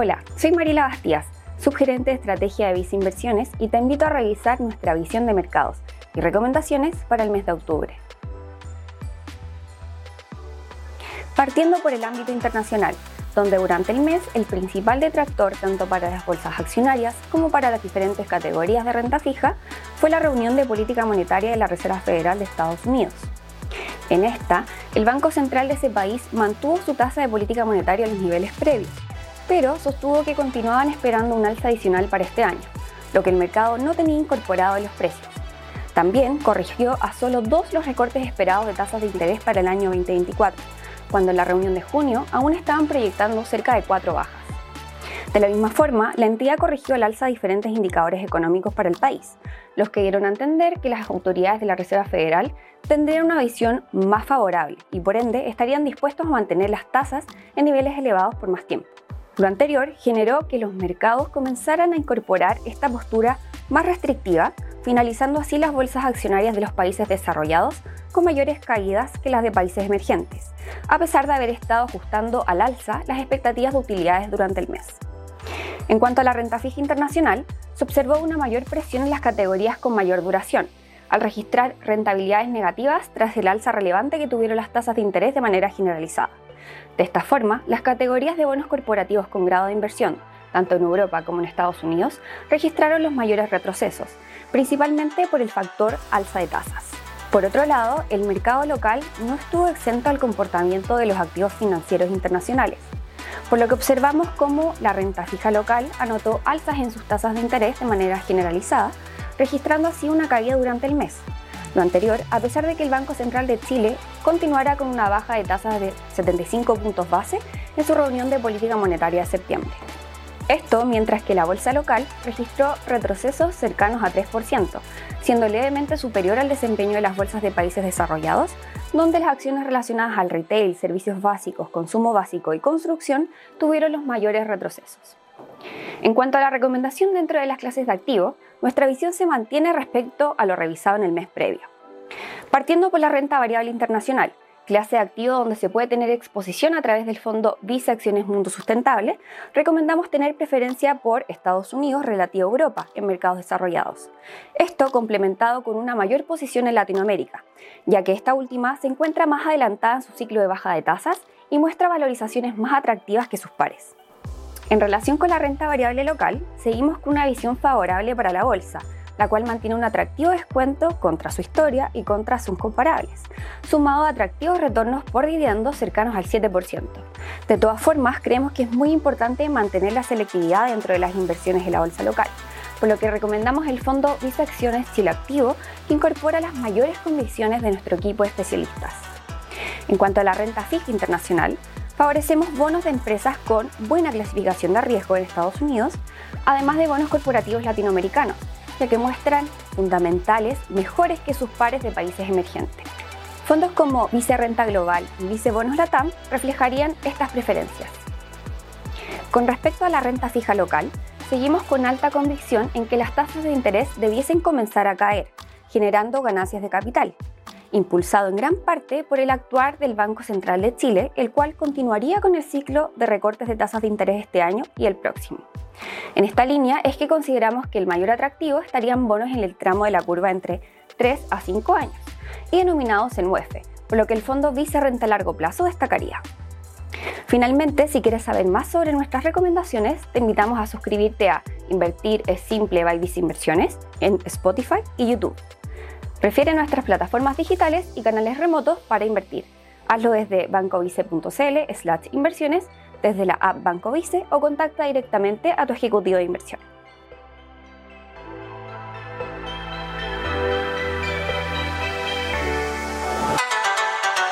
Hola, soy Marila Bastías, subgerente de estrategia de Visa Inversiones y te invito a revisar nuestra visión de mercados y recomendaciones para el mes de octubre. Partiendo por el ámbito internacional, donde durante el mes el principal detractor tanto para las bolsas accionarias como para las diferentes categorías de renta fija fue la reunión de política monetaria de la Reserva Federal de Estados Unidos. En esta, el Banco Central de ese país mantuvo su tasa de política monetaria a los niveles previos, pero sostuvo que continuaban esperando un alza adicional para este año, lo que el mercado no tenía incorporado en los precios. También corrigió a solo dos los recortes esperados de tasas de interés para el año 2024 cuando en la reunión de junio aún estaban proyectando cerca de cuatro bajas. De la misma forma, la entidad corrigió al alza diferentes indicadores económicos para el país, los que dieron a entender que las autoridades de la Reserva Federal tendrían una visión más favorable y por ende estarían dispuestos a mantener las tasas en niveles elevados por más tiempo. Lo anterior generó que los mercados comenzaran a incorporar esta postura más restrictiva, finalizando así las bolsas accionarias de los países desarrollados con mayores caídas que las de países emergentes, a pesar de haber estado ajustando al alza las expectativas de utilidades durante el mes. En cuanto a la renta fija internacional, se observó una mayor presión en las categorías con mayor duración, al registrar rentabilidades negativas tras el alza relevante que tuvieron las tasas de interés de manera generalizada. De esta forma, las categorías de bonos corporativos con grado de inversión, tanto en Europa como en Estados Unidos, registraron los mayores retrocesos, principalmente por el factor alza de tasas. Por otro lado, el mercado local no estuvo exento al comportamiento de los activos financieros internacionales, por lo que observamos cómo la renta fija local anotó alzas en sus tasas de interés de manera generalizada, registrando así una caída durante el mes. Anterior, a pesar de que el Banco Central de Chile continuara con una baja de tasas de 75 puntos base en su reunión de política monetaria de septiembre. Esto mientras que la bolsa local registró retrocesos cercanos a 3%, siendo levemente superior al desempeño de las bolsas de países desarrollados, donde las acciones relacionadas al retail, servicios básicos, consumo básico y construcción tuvieron los mayores retrocesos. En cuanto a la recomendación dentro de las clases de activo, nuestra visión se mantiene respecto a lo revisado en el mes previo. Partiendo por la renta variable internacional, clase de activo donde se puede tener exposición a través del fondo Visa Acciones Mundo Sustentable, recomendamos tener preferencia por Estados Unidos relativo a Europa en mercados desarrollados. Esto complementado con una mayor posición en Latinoamérica, ya que esta última se encuentra más adelantada en su ciclo de baja de tasas y muestra valorizaciones más atractivas que sus pares. En relación con la renta variable local, seguimos con una visión favorable para la bolsa, la cual mantiene un atractivo descuento contra su historia y contra sus comparables, sumado a atractivos retornos por dividendos cercanos al 7%. De todas formas, creemos que es muy importante mantener la selectividad dentro de las inversiones en la bolsa local, por lo que recomendamos el fondo Visa Acciones Chile Activo, que incorpora las mayores condiciones de nuestro equipo de especialistas. En cuanto a la renta fija internacional, favorecemos bonos de empresas con buena clasificación de riesgo en Estados Unidos, además de bonos corporativos latinoamericanos, ya que muestran fundamentales mejores que sus pares de países emergentes. Fondos como Vice Renta Global y Vice Bonos Latam reflejarían estas preferencias. Con respecto a la renta fija local, seguimos con alta convicción en que las tasas de interés debiesen comenzar a caer, generando ganancias de capital, impulsado en gran parte por el actuar del Banco Central de Chile, el cual continuaría con el ciclo de recortes de tasas de interés este año y el próximo. En esta línea es que consideramos que el mayor atractivo estarían bonos en el tramo de la curva entre 3 a 5 años y denominados en UEF, por lo que el fondo Vice Renta a largo plazo destacaría. Finalmente, si quieres saber más sobre nuestras recomendaciones, te invitamos a suscribirte a Invertir es Simple by Vice Inversiones en Spotify y YouTube. Prefiere nuestras plataformas digitales y canales remotos para invertir. Hazlo desde bancovice.cl slash inversiones, desde la app Banco Vice o contacta directamente a tu ejecutivo de inversión.